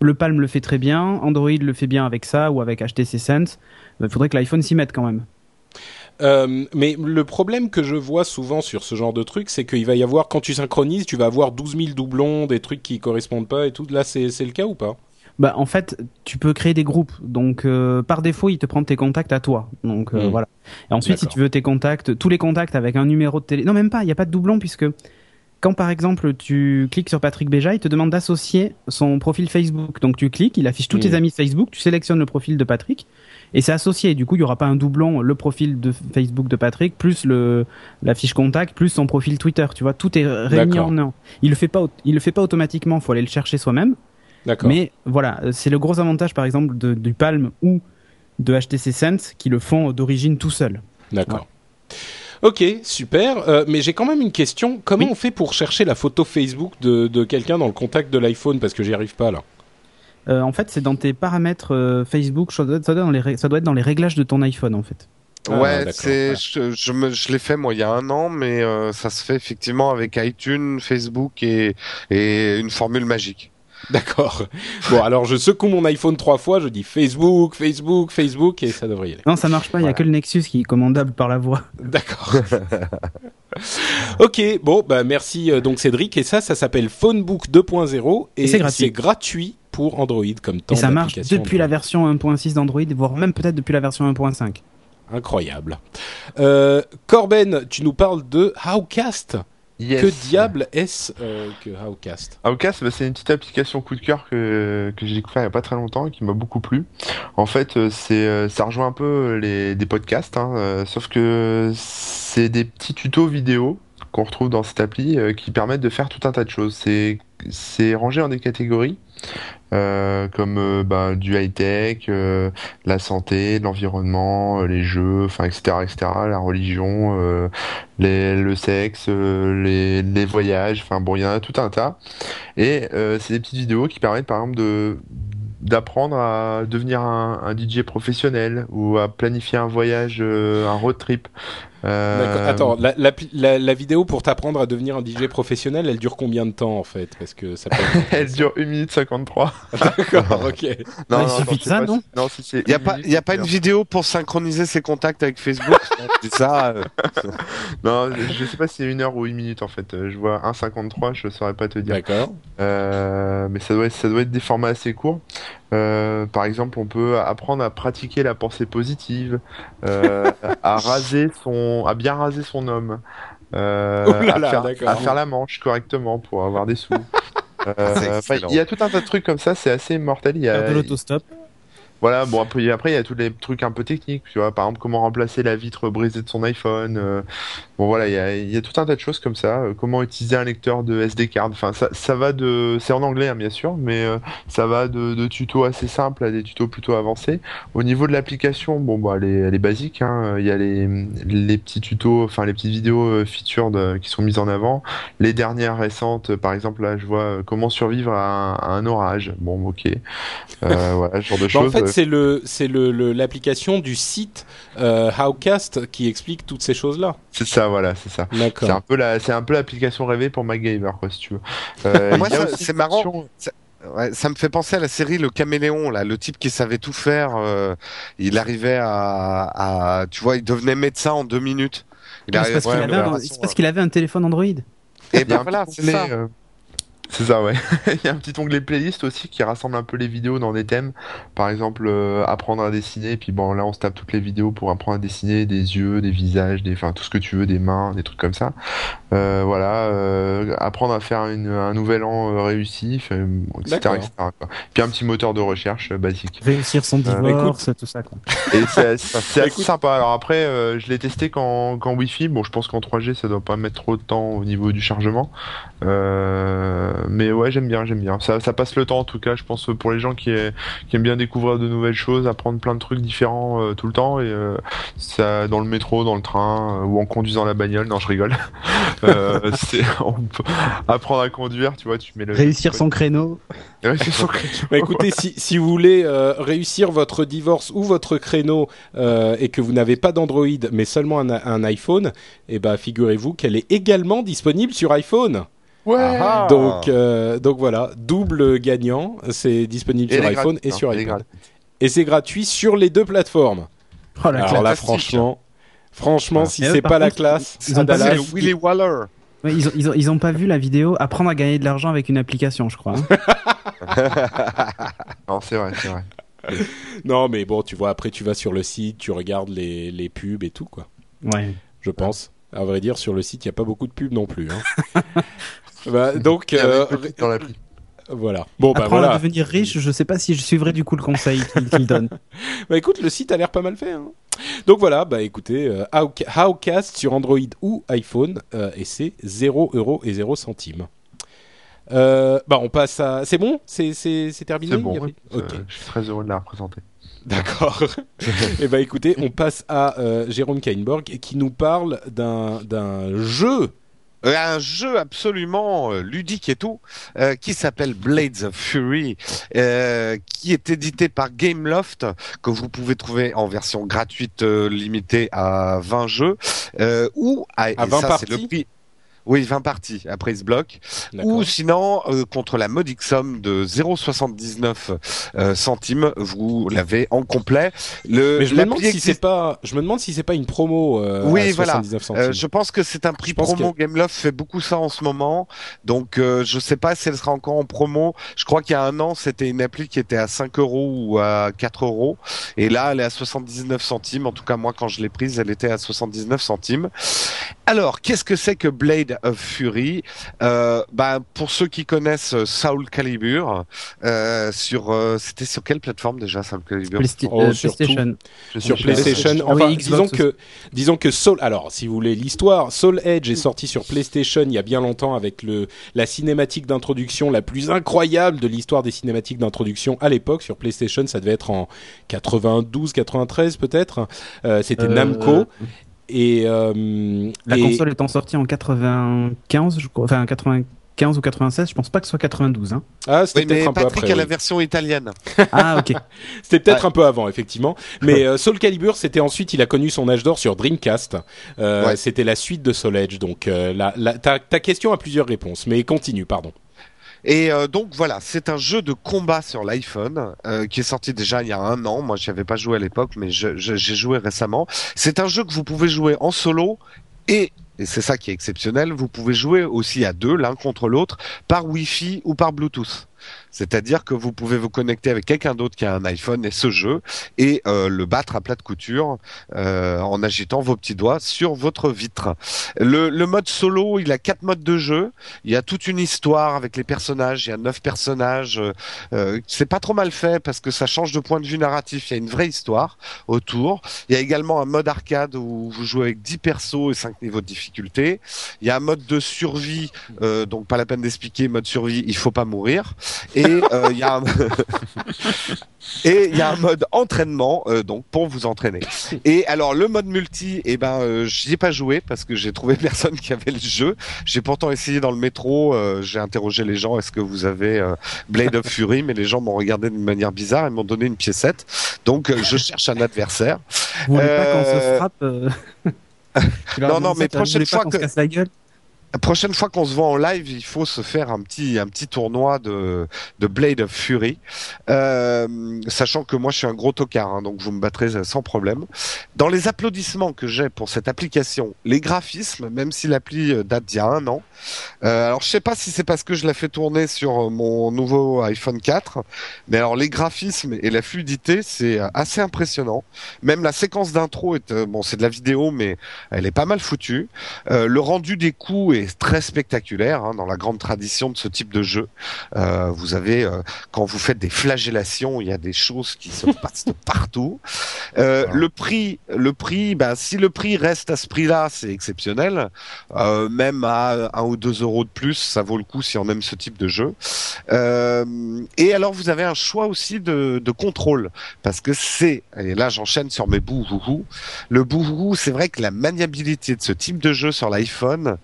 le Palm le fait très bien, Android le fait bien avec ça ou avec HTC Sense. Il faudrait que l'iPhone s'y mette quand même. Euh, mais le problème que je vois souvent sur ce genre de truc, c'est qu'il va y avoir, quand tu synchronises, tu vas avoir 12 000 doublons, des trucs qui correspondent pas et tout. Là, c'est le cas ou pas? Bah en fait, tu peux créer des groupes. Donc euh, par défaut, il te prend tes contacts à toi. Donc euh, Hmm. voilà. Et ensuite, si tu veux tes contacts, tous les contacts avec un numéro de télé. Non, même pas. Il n'y a pas de doublon puisque quand par exemple tu cliques sur Patrick Béja, il te demande d'associer son profil Facebook. Donc tu cliques, il affiche tous tes amis Facebook, tu sélectionnes le profil de Patrick et c'est associé. Du coup, il y aura pas un doublon, le profil de Facebook de Patrick plus le la fiche contact plus son profil Twitter. Tu vois, tout est réuni en un. Il le fait pas, il le fait pas automatiquement. Faut aller le chercher soi-même. Mais voilà, c'est le gros avantage par exemple de- du Palm ou de HTC Sense qui le font d'origine tout seul. D'accord. Ok, super. Euh, mais j'ai quand même une question. Comment Oui. on fait pour chercher la photo Facebook de, de quelqu'un dans le contact de l'iPhone? Parce que j'y arrive pas là. Euh, en fait, c'est dans tes paramètres euh, Facebook, ça doit, être dans les ré- ça doit être dans les réglages de ton iPhone en fait. Ah, ouais, d'accord, c'est, ouais. je, je, me- je l'ai fait moi il y a un an, mais euh, ça se fait effectivement avec iTunes, Facebook et, et une formule magique. (laughs) D'accord. Bon, alors je secoue mon iPhone trois fois, je dis Facebook, Facebook, Facebook, et ça devrait y aller. Non, ça marche pas, il y a Voilà. que le Nexus qui est commandable par la voix. (laughs) D'accord. (laughs) ok, bon, bah merci euh, donc Cédric. Et ça, ça s'appelle Phonebook 2.0 et c'est gratuit. gratuit pour Android comme temps. Et ça marche depuis la version 1.6 d'Android, voire même peut-être depuis la version 1.5. Incroyable. Euh, Corben, tu nous parles de Howcast. Yes. Que diable est-ce euh, que Howcast Outcast, bah, c'est une petite application coup de cœur que, que j'ai découvert il y a pas très longtemps et qui m'a beaucoup plu. En fait, euh, c'est euh, ça rejoint un peu les des podcasts, hein, euh, sauf que c'est des petits tutos vidéo qu'on retrouve dans cette appli euh, qui permettent de faire tout un tas de choses. C'est c'est rangé en des catégories euh, comme euh, bah, du high tech, euh, la santé, l'environnement, les jeux, etc etc, la religion, le sexe, les, voyages, enfin bon il y en a tout un tas. Et c'est des petites vidéos qui permettent par exemple de d'apprendre à devenir un, DJ professionnel ou à planifier un voyage, un road trip. Euh, D'accord. Attends, la, la, la- la vidéo pour t'apprendre à devenir un DJ professionnel, elle dure combien de temps en fait? Parce que ça peut. (laughs) Elle dure 1 minute 53. (laughs) D'accord, ok. Ah, il suffit de ça, non si- Non, si c'est Il y a pas, y a pas une vidéo pour synchroniser ses contacts avec Facebook? (laughs) c'est ça. euh, Non, je sais pas si c'est une heure ou une minute en fait. Je vois 1,53, je saurais pas te dire. D'accord. Euh, mais ça doit, être, ça doit être des formats assez courts. Euh, par exemple, on peut apprendre à pratiquer la pensée positive, euh, à (laughs) raser son, à bien raser son homme, euh, Oh là à, faire, d'accord. à faire la manche correctement pour avoir des sous. (laughs) Euh, il y a tout un tas de trucs comme ça, c'est assez mortel. Il y a, de l'autostop. voilà, bon après, après il y a tous les trucs un peu techniques, tu vois, par exemple comment remplacer la vitre brisée de son iPhone, euh, Bon voilà, il y y a tout un tas de choses comme ça. euh, comment utiliser un lecteur de SD card. Enfin, ça, ça va de, c'est en anglais hein, bien sûr, mais euh, ça va de, de tutos assez simples à des tutos plutôt avancés. Au niveau de l'application, bon bah elle est, elle est basique. Hein. Il y a les, les petits tutos, enfin les petites vidéos euh, featured euh, qui sont mises en avant. Les dernières récentes, par exemple là, je vois euh, comment survivre à un, à un orage. Bon, ok. Euh, (laughs) voilà, ce genre de Bah, choses. en fait, c'est le c'est le l'application du site euh, Howcast qui explique toutes ces choses-là. c'est ça, voilà, c'est ça. C'est un peu la, c'est un peu l'application rêvée pour MacGyver, quoi, si tu veux. Euh, (laughs) Moi, ça- c'est marrant. Ouais, ça me fait penser à la série Le Caméléon, là, le type qui savait tout faire. euh, il arrivait à, à, tu vois, il devenait médecin en deux minutes. Il C'est parce qu'il avait, un- parce qu'il avait un téléphone Android. Et a ben voilà, c'est ça. euh, C'est ça, ouais. (laughs) Il y a un petit onglet playlist aussi qui rassemble un peu les vidéos dans des thèmes. Par exemple, euh, apprendre à dessiner. Puis bon, là, on se tape toutes les vidéos pour apprendre à dessiner des yeux, des visages, des, enfin, tout ce que tu veux, des mains, des trucs comme ça. Euh, voilà. euh, apprendre à faire une, un nouvel an euh, réussi, fait, etc., etc., quoi. Puis un petit moteur de recherche euh, basique. Réussir son Euh, divorce, tout ça. Quoi. Et c'est (laughs) c'est assez Écoute. sympa. Alors après, euh, je l'ai testé qu'en qu'en Wi-Fi. Bon, je pense qu'en 3G, ça doit pas mettre trop de temps au niveau du chargement. Euh, mais ouais, j'aime bien, j'aime bien. Ça, ça passe le temps en tout cas. Je pense pour les gens qui, qui aiment bien découvrir de nouvelles choses, apprendre plein de trucs différents euh, tout le temps. Et euh, ça, dans le métro, dans le train euh, ou en conduisant la bagnole. Non, je rigole. (laughs) euh, c'est on peut apprendre à conduire. Tu vois, tu mets le Réussir son créneau. Réussir son (laughs) Bah, écoutez, si, si vous voulez euh, réussir votre divorce ou votre créneau euh, et que vous n'avez pas d'Android mais seulement un, un iPhone, eh ben figurez-vous qu'elle est également disponible sur iPhone. Ouais. Ah. Donc euh, donc voilà, double gagnant, c'est disponible Et sur iPhone et hein, sur iPad. Et c'est gratuit sur les deux plateformes. Oh la Alors là, franchement, franchement, si Et eux, c'est pas la classe, ils ont pas Dallas, Willy Waller. Ouais, ils, ont, ils, ont, ils ont pas vu la vidéo apprendre à gagner de l'argent avec une application, je crois. hein. (laughs) Non, c'est vrai, c'est vrai. non mais bon, tu vois, après tu vas sur le site, tu regardes les, les pubs et tout quoi. ouais. je pense. À vrai dire, sur le site, il n'y a pas beaucoup de pubs non plus. Hein. (laughs) Bah, donc, euh, dans l'appli. voilà. Bon, bah Apprendre à devenir riche, je sais pas si je suivrai du coup le conseil qu'il donne. (laughs) Bah écoute, le site a l'air pas mal fait. Hein. Donc voilà, bah écoutez, euh, Howca- Howcast sur Android ou iPhone, euh, et c'est 0 euros et 0 centimes. Euh, bah on passe à... C'est bon? C'est c'est- c'est terminé? C'est bon. euh, Ok, je suis très heureux de la représenter. d'accord. (laughs) et bah écoutez, on passe à euh, Jérôme Kainborg qui nous parle d'un d'un jeu Euh, un jeu absolument euh, ludique et tout, euh, qui s'appelle Blades of Fury, euh, qui est édité par Gameloft, que vous pouvez trouver en version gratuite euh, limitée à 20 jeux, euh, ou à, et 20 ça, le parties prix. Oui, 20 parties, après il se bloque. Ou sinon, euh, contre la modique somme de 0,79 euh, centimes, vous l'avez en complet. Le, Mais je me demande si existe- c'est pas, je me demande si c'est pas une promo. Euh, Oui, à voilà. 79 centimes. Euh, je pense que c'est un prix promo. Gameloft fait beaucoup ça en ce moment. Donc, euh, je sais pas si elle sera encore en promo. Je crois qu'il y a un an, c'était une appli qui était à 5 euros ou à 4 euros. Et là, elle est à 79 centimes. En tout cas, moi, quand je l'ai prise, elle était à 79 centimes. Alors, qu'est-ce que c'est que Blade? Of Fury euh, bah, Pour ceux qui connaissent euh, Soul Calibur, euh, sur, euh, c'était sur quelle plateforme déjà Soul Calibur? Playsta- Oh, euh, surtout. PlayStation. Je sur PlayStation. Oui, Enfin, Xbox disons que, disons que Soul. Alors, si vous voulez l'histoire, Soul Edge est sorti sur PlayStation il y a bien longtemps avec le la cinématique d'introduction la plus incroyable de l'histoire des cinématiques d'introduction à l'époque sur PlayStation. Ça devait être en 92, 93 peut-être. Euh, C'était Euh, Namco. Et euh, La et- console étant sortie en 95, je crois, enfin 95 ou 96, je pense pas que ce soit 92. Hein. ah, c'était Oui, peut-être un peu Patrick après. a la oui. version italienne. Ah ok. (laughs) C'était peut-être un peu avant, effectivement. Mais euh, Soul Calibur, c'était ensuite, il a connu son âge d'or sur Dreamcast. Euh, Ouais. C'était la suite de Soul Edge. Donc, euh, la, la- ta, ta question a plusieurs réponses, mais continue, pardon. Et euh, donc voilà, c'est un jeu de combat sur l'iPhone euh, qui est sorti déjà il y a un an. Moi, j'y avais pas joué à l'époque, mais j'ai joué récemment. C'est un jeu que vous pouvez jouer en solo et c'est ça qui est exceptionnel, vous pouvez jouer aussi à deux, l'un contre l'autre, par Wi-Fi ou par Bluetooth. C'est-à-dire que vous pouvez vous connecter avec quelqu'un d'autre qui a un iPhone et ce jeu et euh, le battre à plat de couture euh, en agitant vos petits doigts sur votre vitre. Le, mode solo, il a quatre modes de jeu. Il y a toute une histoire avec les personnages. Il y a neuf personnages. Euh, c'est pas trop mal fait parce que ça change de point de vue narratif. Il y a une vraie histoire autour. Il y a également un mode arcade où vous jouez avec 10 persos et 5 niveaux de difficulté. Il y a un mode de survie, euh, donc pas la peine d'expliquer mode survie, il faut pas mourir. Et euh, il y a un... (laughs) et il y a un mode entraînement, euh, donc pour vous entraîner. Et alors le mode multi, eh ben euh, j'y ai pas joué parce que j'ai trouvé (laughs) personne qui avait le jeu. J'ai pourtant essayé dans le métro, euh, j'ai interrogé les gens, est-ce que vous avez euh, Blade of Fury, mais les gens m'ont regardé d'une manière bizarre et m'ont donné une piécette. Donc euh, je cherche un adversaire. Vous voulez pas qu'on se Euh, frappe euh, (laughs) non, non, mais prochaine fois que- se casse la gueule La prochaine fois qu'on se voit en live, il faut se faire un petit un petit tournoi de de Blade of Fury, Euh, sachant que moi je suis un gros tocard, hein, donc vous me battrez sans problème. Dans les applaudissements que j'ai pour cette application, les graphismes, même si l'appli euh, date d'il y a un an, euh, alors je sais pas si c'est parce que je la fais tourner sur mon nouveau iPhone 4, mais alors les graphismes et la fluidité, c'est assez impressionnant. Même la séquence d'intro est bon, c'est de la vidéo, mais elle est pas mal foutue. Le rendu des coups est très spectaculaire hein, dans la grande tradition de ce type de jeu. Euh, vous avez euh, quand vous faites des flagellations, il y a des choses qui se (laughs) passent de partout. Euh. Le prix, le prix, bah, si le prix reste à ce prix-là, c'est exceptionnel. Euh, même à un ou deux euros de plus, ça vaut le coup si on aime ce type de jeu. Euh, et alors vous avez un choix aussi de, de contrôle parce que c'est et là j'enchaîne sur mes bouhouhou. Le bouhouhou, c'est vrai que la maniabilité de ce type de jeu sur l'iPhone,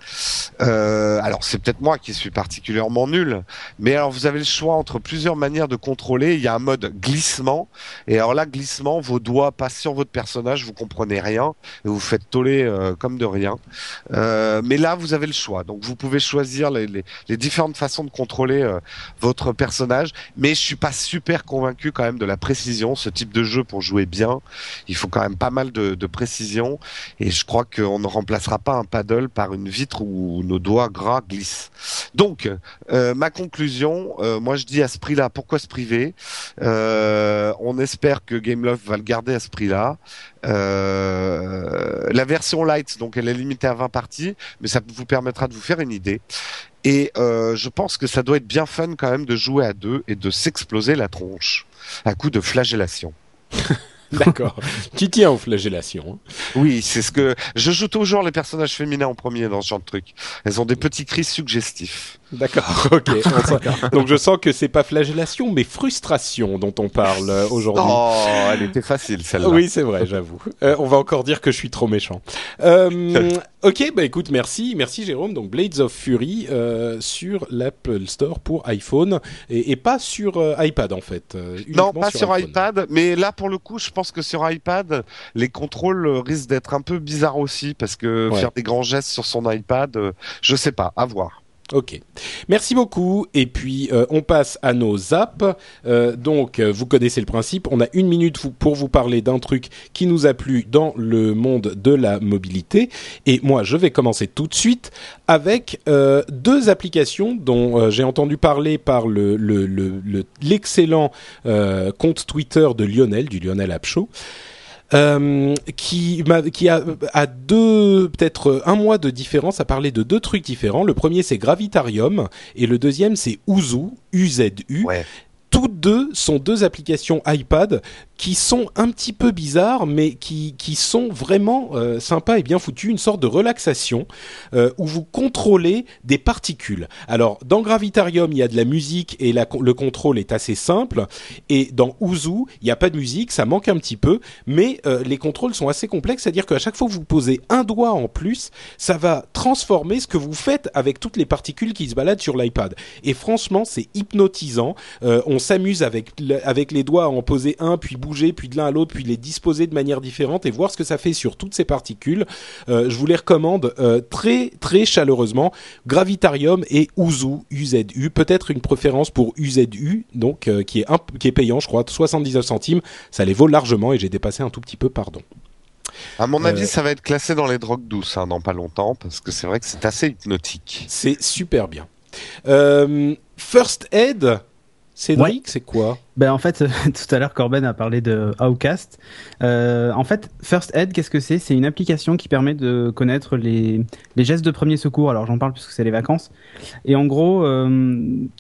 euh, alors c'est peut-être moi qui suis particulièrement nul, mais alors vous avez le choix entre plusieurs manières de contrôler. Il y a un mode glissement et alors là glissement, vos doigts passent sur votre personnage, vous comprenez rien et vous faites toller euh, comme de rien. Euh, mais là vous avez le choix, donc vous pouvez choisir les, les, les différentes façons de contrôler euh, votre personnage. Mais je suis pas super convaincu quand même de la précision. Ce type de jeu pour jouer bien, il faut quand même pas mal de, de précision. Et je crois qu'on ne remplacera pas un paddle par une vitre où nos doigts gras glissent. Donc, euh, ma conclusion, euh, moi je dis à ce prix-là, pourquoi se priver? Euh, On espère que Gameloft va le garder à ce prix-là. La version light, donc elle est limitée à 20 parties, mais ça vous permettra de vous faire une idée. Et je pense que ça doit être bien fun quand même de jouer à deux et de s'exploser la tronche à coup de flagellation. (laughs) (laughs) D'accord. tu tiens aux flagellations. hein. Oui, c'est ce que je joue toujours les personnages féminins en premier dans ce genre de truc. Elles ont des petits cris suggestifs. D'accord, (laughs) ok. Donc je sens que c'est pas flagellation, mais frustration dont on parle euh, aujourd'hui. Oh, elle était facile celle-là. Oui, c'est vrai, j'avoue. Euh, on va encore dire que je suis trop méchant. Euh, ok, bah écoute, merci, merci Jérôme. Donc Blades of Fury euh, sur l'Apple Store pour iPhone et, et pas sur euh, iPad en fait. euh, Non, pas sur, iPad, mais là pour le coup, je pense que sur iPad, les contrôles risquent d'être un peu bizarres aussi parce que Ouais. faire des grands gestes sur son iPad, euh, je sais pas, à voir. Ok. Merci beaucoup. Et puis, euh, on passe à nos apps. Euh, donc, euh, vous connaissez le principe. On a une minute pour vous parler d'un truc qui nous a plu dans le monde de la mobilité. Et moi, je vais commencer tout de suite avec euh, deux applications dont euh, j'ai entendu parler par le- le- le- l'excellent euh, compte Twitter de Lionel, du Lionel App Show. Euh, qui, a, a deux, peut-être un mois de différence à parler de deux trucs différents. Le premier c'est Gravitarium et le deuxième c'est Uzu, U-Z-U. Ouais. Toutes deux sont deux applications iPad qui sont un petit peu bizarres, mais qui, qui sont vraiment euh, sympas et bien foutues. Une sorte de relaxation euh, où vous contrôlez des particules. Alors, dans Gravitarium, il y a de la musique et le contrôle est assez simple. Et dans Uzu, il n'y a pas de musique, ça manque un petit peu, mais euh, les contrôles sont assez complexes. C'est-à-dire qu'à chaque fois que vous posez un doigt en plus, ça va transformer ce que vous faites avec toutes les particules qui se baladent sur l'iPad. Et franchement, c'est hypnotisant. Euh, on s'amuse avec, avec les doigts à en poser un, puis bouger, puis de l'un à l'autre, puis les disposer de manière différente et voir ce que ça fait sur toutes ces particules. Euh, je vous les recommande euh, très très chaleureusement. Gravitarium et Uzu, UZU. Peut-être une préférence pour UZU, donc euh, qui est un, qui est payant, je crois, 79 centimes. Ça les vaut largement et j'ai dépassé un tout petit peu, pardon. À mon Euh, avis, ça va être classé dans les drogues douces hein, dans pas longtemps parce que c'est vrai que c'est assez hypnotique. C'est super bien. Euh, First Aid, Cédric, c'est quoi? Ben en fait, (laughs) tout à l'heure Corben a parlé de Outcast. Euh, en fait, First Aid, qu'est-ce que c'est? C'est une application qui permet de connaître les, les gestes de premier secours. Alors j'en parle puisque c'est les vacances. Et en gros, euh,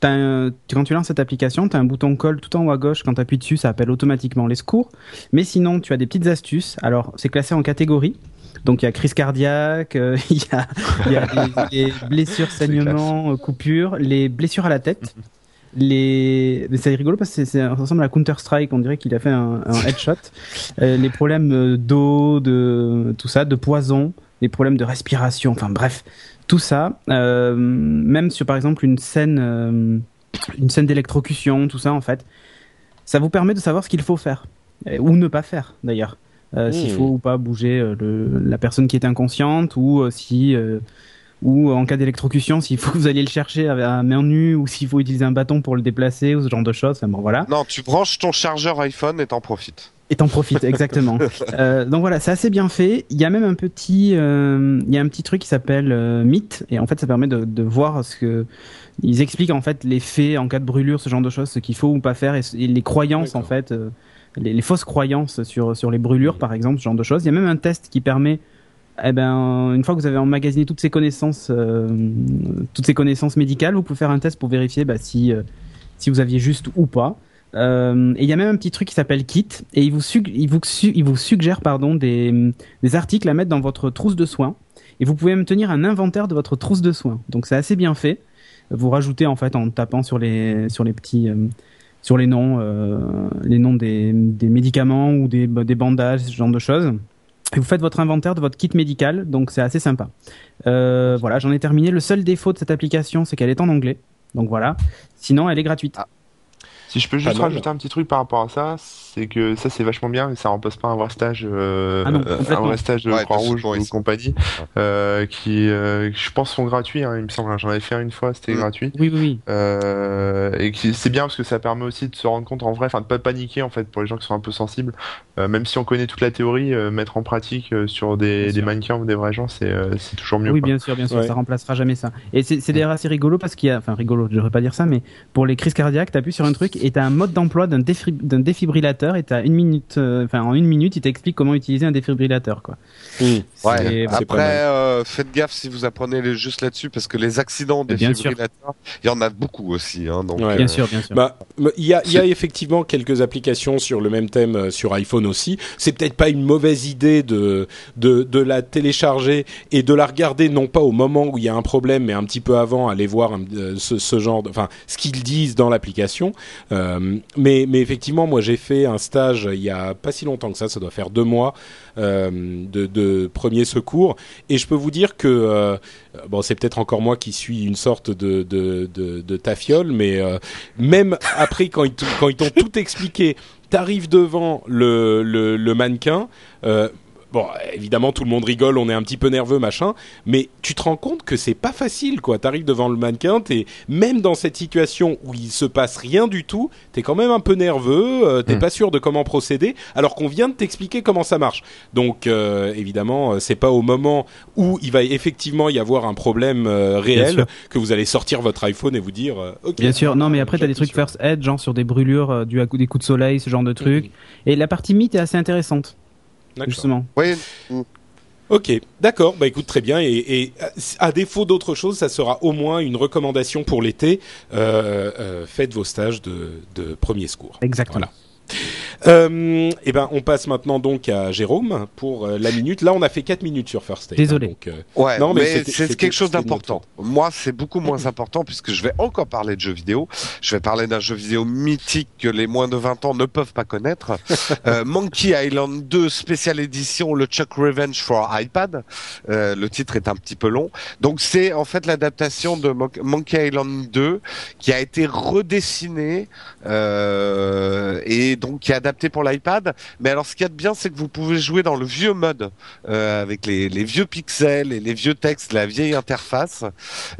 un- quand tu lances cette application, tu as un bouton call tout en haut à gauche. Quand tu appuies dessus, ça appelle automatiquement les secours. Mais sinon, tu as des petites astuces. Alors c'est classé en catégories. Donc il y a crise cardiaque, euh, (laughs) il y a, il y a les, les (laughs) blessures, saignements, coupures, les blessures à la tête. Les, c'est rigolo parce que ça ressemble à Counter Strike. On dirait qu'il a fait un, un (laughs) headshot. Euh, les problèmes euh, d'eau, de tout ça, de poison, les problèmes de respiration. Enfin bref, tout ça. euh, même sur par exemple une scène, euh, une scène d'électrocution, tout ça en fait, ça vous permet de savoir ce qu'il faut faire ou ne pas faire d'ailleurs. S'il Mmh. faut ou pas bouger le, la personne qui est inconsciente ou si ou en cas d'électrocution, s'il faut que vous alliez le chercher à main nue ou s'il faut utiliser un bâton pour le déplacer ou ce genre de choses. Enfin, bon voilà. Non, tu branches ton chargeur iPhone et t'en profites. Et t'en profites, exactement. (laughs) Euh, donc voilà, c'est assez bien fait. Il y a même un petit, euh, il y a un petit truc qui s'appelle euh, Myth, et en fait, ça permet de, de voir ce que ils expliquent en fait les faits en cas de brûlure, ce genre de choses, ce qu'il faut ou pas faire, et, et les croyances en fait, euh, les, les fausses croyances sur sur les brûlures, par exemple, ce genre de choses. Il y a même un test qui permet eh ben, une fois que vous avez emmagasiné toutes ces connaissances, euh, toutes ces connaissances médicales, vous pouvez faire un test pour vérifier bah, si euh, si vous aviez juste ou pas. Euh, et il y a même un petit truc qui s'appelle Kit, et il vous, il vous, il vous suggère pardon, des, des articles à mettre dans votre trousse de soins. Et vous pouvez même tenir un inventaire de votre trousse de soins. Donc c'est assez bien fait. Vous rajoutez en fait en tapant sur les, sur les petits, sur les noms, les noms des, des médicaments ou des, des bandages, ce genre de choses. Vous faites votre inventaire de votre kit médical, donc c'est assez sympa. Euh, voilà, j'en ai terminé. Le seul défaut de cette application, c'est qu'elle est en anglais. Donc voilà. Sinon, elle est gratuite. Si je peux juste mal. rajouter un petit truc par rapport à ça, c'est que ça c'est vachement bien, mais ça remplace pas un vrai stage, euh, Ah non, un vrai stage de Ouais, Croix-Rouge ou compagnie, euh, qui, euh, je pense sont gratuits. Hein, il me semble, j'en avais fait un une fois, c'était Mm. gratuit. Oui, oui, oui. Euh, et qui c'est bien parce que ça permet aussi de se rendre compte en vrai, enfin de pas paniquer en fait pour les gens qui sont un peu sensibles. Euh, même si on connaît toute la théorie, euh, mettre en pratique euh, sur des, mannequins ou des vrais gens, c'est euh, c'est toujours mieux. Oui, quoi. bien sûr, bien sûr, Ouais. ça remplacera jamais ça. Et c'est c'est d'ailleurs assez rigolo parce qu'il y a, enfin rigolo, je devrais pas dire ça, mais pour les crises cardiaques, t'appuies sur un truc et t'as un mode d'emploi d'un défri- d'un défibrillateur et t'as une minute, euh, en une minute, il t'explique comment utiliser un défibrillateur, quoi. C'est- pas Après, euh, faites gaffe si vous apprenez les- juste là-dessus, parce que les accidents des défibrillateurs, il y en a beaucoup aussi. Hein, donc, Ouais. Bien sûr, bien sûr. Bah, il y a, il y a effectivement quelques applications sur le même thème euh, sur iPhone aussi. C'est peut-être pas une mauvaise idée de, de de la télécharger et de la regarder non pas au moment où il y a un problème, mais un petit peu avant, aller voir un- euh, ce, ce genre, de, enfin, ce qu'ils disent dans l'application. Euh, mais mais effectivement, moi j'ai fait un stage il y a pas si longtemps que ça, ça doit faire deux mois euh, de, premier secours, et je peux vous dire que euh, bon, c'est peut-être encore moi qui suis une sorte de de de, de tafiole, mais même après quand ils quand ils t'ont tout expliqué, t'arrives devant le, le mannequin. Bon, évidemment, tout le monde rigole, on est un petit peu nerveux, machin, mais tu te rends compte que c'est pas facile, quoi. T'arrives devant le mannequin, t'es même dans cette situation où il se passe rien du tout, t'es quand même un peu nerveux, euh, t'es Mm. pas sûr de comment procéder, alors qu'on vient de t'expliquer comment ça marche. Donc, euh, évidemment, euh, c'est pas au moment où il va effectivement y avoir un problème euh, réel que vous allez sortir votre iPhone et vous dire, ok. Bien sûr, non, mais après, t'as des trucs first aid, genre sur des brûlures, dues à coup- des coups de soleil, ce genre de trucs. Et la partie mythe est assez intéressante. Justement. oui, Ok, d'accord. Bah écoute, très bien. Et, et à défaut d'autre chose, ça sera au moins une recommandation pour l'été. Euh, euh, faites vos stages de, de premier secours. Exactement. Voilà. Euh, et ben, on passe maintenant donc à Jérôme pour euh, la minute. Là, on a fait 4 minutes sur First Aid. Désolé. hein, donc, euh, Ouais, Non, mais c'est quelque chose d'important. Moi, c'est beaucoup moins important puisque je vais encore parler de jeux vidéo. Je vais parler d'un jeu vidéo mythique que les moins de 20 ans ne peuvent pas connaître. (laughs) Euh, Monkey Island 2 spéciale édition, le Chuck Revenge for iPad. Euh, le titre est un petit peu long. Donc c'est en fait l'adaptation de Mon- Monkey Island 2 qui a été redessiné euh, et donc qui a adapté pour l'iPad. Mais alors, ce qu'il y a de bien, c'est que vous pouvez jouer dans le vieux mode euh, avec les, les, vieux pixels et les vieux textes, la vieille interface,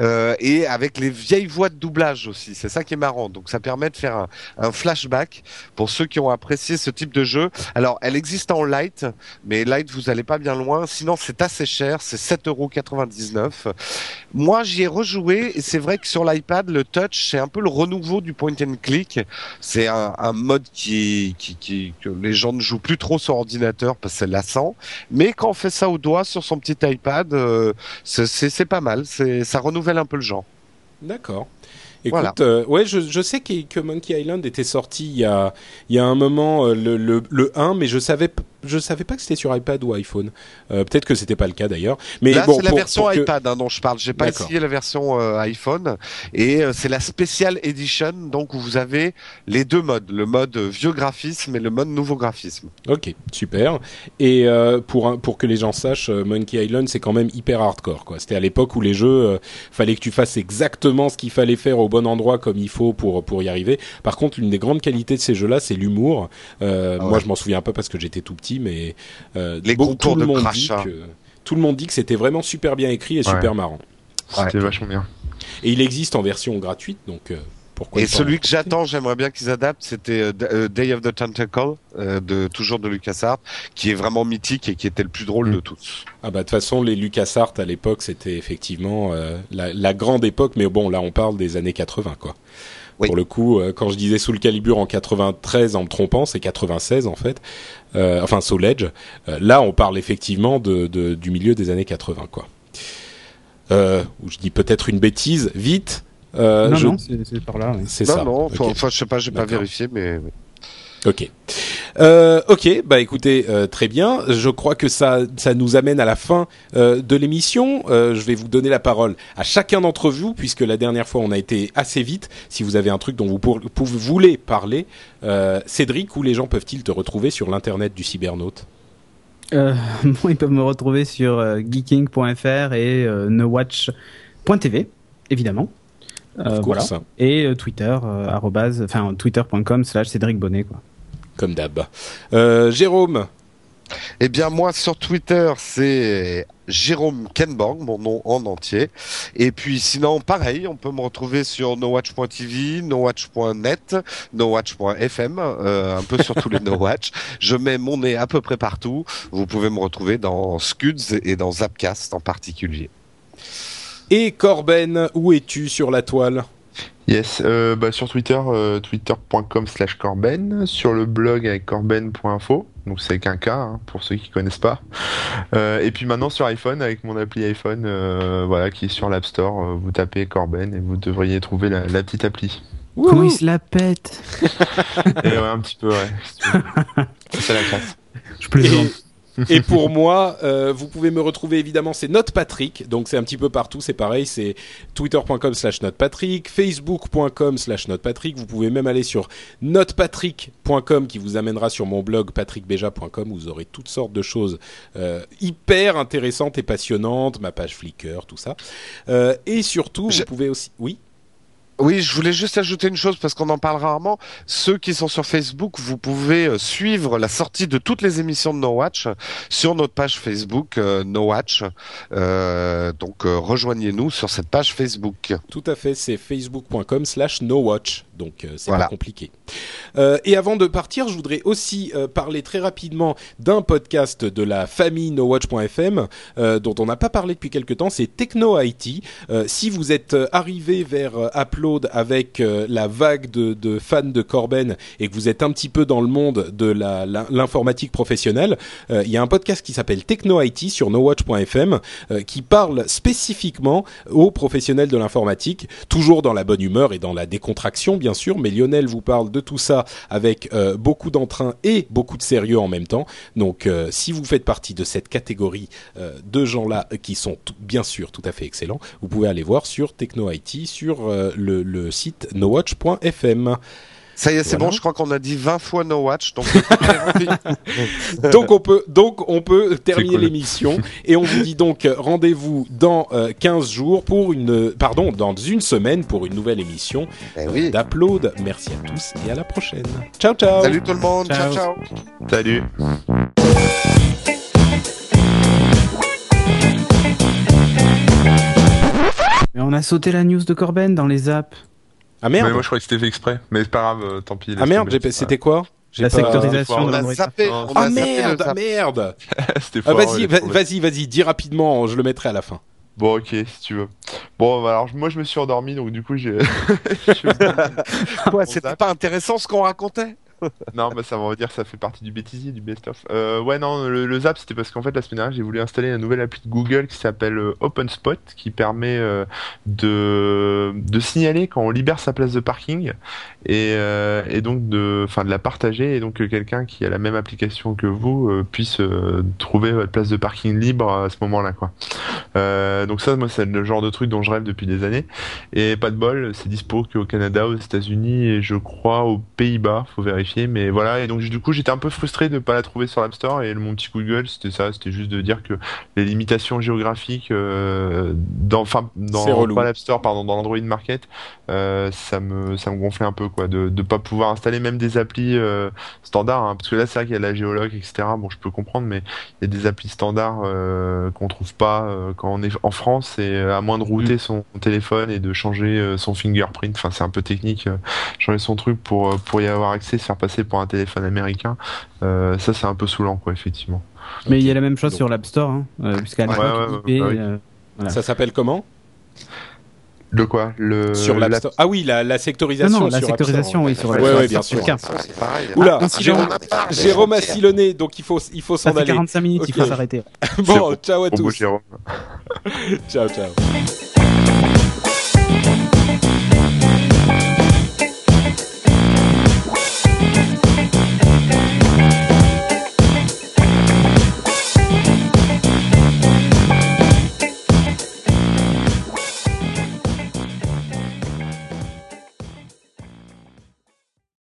euh, et avec les vieilles voix de doublage aussi. C'est ça qui est marrant. Donc, ça permet de faire un, un, flashback pour ceux qui ont apprécié ce type de jeu. Alors, elle existe en light, mais light, vous allez pas bien loin. Sinon, c'est assez cher. C'est 7,99€. Moi, j'y ai rejoué et c'est vrai que sur l'iPad, le touch, c'est un peu le renouveau du point and click. C'est un, un, mode qui, qui, qui, que les gens ne jouent plus trop sur ordinateur parce que c'est lassant. Mais quand on fait ça au doigt sur son petit iPad, euh, c'est pas mal. Ça renouvelle un peu le genre. D'accord. Écoute, voilà. euh, ouais, je, je sais que, que, Monkey Island était sorti il y a, il y a un moment, euh, le, le, le 1, mais je savais je savais pas que c'était sur iPad ou iPhone. Euh, Peut-être que c'était pas le cas d'ailleurs. Mais là, bon, c'est la version que... iPad hein, dont je parle. J'ai pas essayé la version euh, iPhone et euh, c'est la Special Edition, donc où vous avez les deux modes, le mode vieux graphisme et le mode nouveau graphisme. Ok, super. Et pour un, pour que les gens sachent, Monkey Island c'est quand même hyper hardcore quoi. C'était à l'époque où les jeux fallait que tu fasses exactement ce qu'il fallait faire au bon endroit comme il faut pour pour y arriver. Par contre, l'une des grandes qualités de ces jeux-là, c'est l'humour. ah ouais. Moi, je m'en souviens pas parce que j'étais tout petit mais euh, les bon, tout le de monde dit que tout le monde dit que c'était vraiment super bien écrit et Ouais. super marrant. C'était vachement bien. Et il existe en version gratuite, donc euh, pourquoi Et celui que j'attends, j'aimerais bien qu'ils adaptent, c'était euh, Day of the Tentacle, euh, de toujours de LucasArts, qui est vraiment mythique et qui était le plus drôle Mm. de tous. Ah bah de toute façon les LucasArts à l'époque c'était effectivement euh, la, la grande époque, mais bon là on parle des années 80 quoi. Oui. Pour le coup, euh, quand je disais sous le calibre en 93 en me trompant, c'est 96 en fait. Euh, enfin Soul Edge. Euh, là on parle effectivement de, de- du milieu des années 80 quoi. Euh, je dis peut-être une bêtise. Vite. Euh, non, je- non, c'est par là. C'est non, ça. non, Ok. enfin, enfin, je sais pas, j'ai pas vérifié, mais oui. Ok. Euh, ok, bah écoutez, euh, très bien. Je crois que ça, ça nous amène à la fin euh, de l'émission. Je vais vous donner la parole à chacun d'entre vous, puisque la dernière fois on a été assez vite. Si vous avez un truc dont vous pour- pour- voulez parler, Cédric, où les gens peuvent-ils te retrouver sur l'internet du cybernaute? (laughs) Moi, ils peuvent me retrouver sur geeking.fr et nowatch.tv, évidemment. Voilà. Et Twitter, enfin twitter.com slash Cédric Bonnet, quoi. Comme d'hab. Euh, Jérôme, Eh bien, moi, sur Twitter, c'est Jérôme Kenborg, mon nom en entier. Et puis, sinon, pareil, on peut me retrouver sur nowatch.tv, nowatch.net, nowatch.fm, euh, un peu sur tous les (laughs) nowatch. Je mets mon nez à peu près partout. Vous pouvez me retrouver dans Scuds et dans Zapcast en particulier. et Corben, où es-tu sur la toile? Yes, euh, bah, sur Twitter, euh, twitter.com slash Corben, sur le blog avec corben.info, donc c'est avec un K, hein, pour ceux qui connaissent pas. Euh, et puis maintenant sur iPhone, avec mon appli iPhone, euh, voilà, qui est sur l'App Store, euh, vous tapez Corben et vous devriez trouver la, la petite appli. Comment il se la pète (laughs) Et ouais, un petit peu, ouais. (laughs) C'est la classe. Je plaisante. Et pour (laughs) moi, euh, vous pouvez me retrouver évidemment, c'est Note Patrick, donc c'est un petit peu partout, c'est pareil, c'est twitter.com slash notepatrick, facebook.com slash notepatrick, vous pouvez même aller sur notepatrick.com qui vous amènera sur mon blog patrickbeja.com où vous aurez toutes sortes de choses euh, hyper intéressantes et passionnantes, ma page Flickr, tout ça. Euh, et surtout, vous pouvez aussi... Oui? Oui, je voulais juste ajouter une chose parce qu'on en parle rarement. Ceux qui sont sur Facebook, vous pouvez euh, suivre la sortie de toutes les émissions de No Watch sur notre page Facebook euh, No Watch. Euh, donc euh, rejoignez-nous sur cette page Facebook. Tout à fait, c'est facebook.com slash nowatch, donc euh, c'est Voilà. pas compliqué. Euh, et avant de partir, je voudrais aussi euh, parler très rapidement d'un podcast de la famille nowatch.fm euh, dont on n'a pas parlé depuis quelque temps, c'est Techno IT. Euh, si vous êtes euh, arrivé vers euh, Avec euh, la vague de, fans de Corben et que vous êtes un petit peu dans le monde de l'informatique professionnelle, euh, il y a un podcast qui s'appelle Techno IT sur nowatch.fm euh, qui parle spécifiquement aux professionnels de l'informatique, toujours dans la bonne humeur et dans la décontraction bien sûr, mais Lionel vous parle de tout ça avec beaucoup d'entrain et beaucoup de sérieux en même temps. Donc si vous faites partie de cette catégorie de gens-là qui sont bien sûr tout à fait excellents, vous pouvez aller voir sur Techno IT sur euh, le, le site nowatch.fm. Ça y est, c'est Voilà. bon, je crois qu'on a dit 20 fois No Watch, donc (laughs) donc on peut donc on peut terminer cool. l'émission et on vous dit donc euh, rendez-vous dans euh, 15 jours pour une pardon dans une semaine pour une nouvelle émission Eh oui. d'Upload. Merci à tous et à la prochaine. Ciao ciao. Salut tout le monde, ciao Ciao. ciao. Salut. Mais on a sauté la news de Corben dans les apps. Ah Mais merde. moi je croyais que c'était fait exprès, mais c'est pas grave, euh, tant pis. ah merde, c'était quoi J'ai La pas- sectorisation On de l'Android. zappé, Ah, on a Ah zappé merde, zap. merde. (laughs) C'était Ah, fort, vas-y, vas-y, vas-y, dis rapidement, je le mettrai à la fin. Bon, ok, si tu veux. Bon, bah, alors moi je me suis endormi, donc du coup j'ai. (laughs) Quoi, (laughs) c'était pas intéressant ce qu'on racontait (laughs) Non, bah ça on va dire ça fait partie du bêtisier, du best-of. Euh, ouais, non, le, le Zap c'était parce qu'en fait la semaine dernière j'ai voulu installer la nouvelle appli de Google qui s'appelle euh, OpenSpot qui permet euh, de, de signaler quand on libère sa place de parking et, euh, et donc de, enfin de la partager et donc que quelqu'un qui a la même application que vous euh, puisse euh, trouver votre place de parking libre à ce moment-là quoi. Euh, donc ça, moi c'est le genre de truc dont je rêve depuis des années. Et pas de bol, c'est dispo qu'au Canada, aux États-Unis et je crois aux Pays-Bas, faut vérifier. Mais voilà, et donc du coup j'étais un peu frustré de pas la trouver sur l'App Store et mon petit coup de gueule c'était ça, c'était juste de dire que les limitations géographiques euh, dans, enfin dans pas l'App Store, pardon, dans l'Android Market, euh, ça me ça me gonflait un peu quoi, de de pas pouvoir installer même des applis euh, standards, hein, parce que là c'est vrai qu'il y a la géologue etc. Bon je peux comprendre, mais il y a des applis standards euh, qu'on trouve pas euh, quand on est en France et euh, à moins de router son téléphone et de changer euh, son fingerprint. Enfin, c'est un peu technique, euh, changer son truc pour pour y avoir accès, se faire passer pour un téléphone américain. Euh, ça, c'est un peu saoulant, quoi, effectivement. Mais il y a la même chose Donc- sur l'App Store, hein, euh, puisqu'à Ouais, ouais, ouais, IP, bah oui. Voilà. Ça s'appelle comment? De quoi le sur l'App Ah oui, la, la sectorisation. Non, non la sectorisation, oui, sur ouais, ouais, bien sûr. C'est pareil. Oula, ah, Jérôme, a Assilonné, donc il faut, il faut s'en aller. 45 minutes, il faut s'arrêter. (laughs) bon, ciao à tous. (laughs) Ciao, ciao.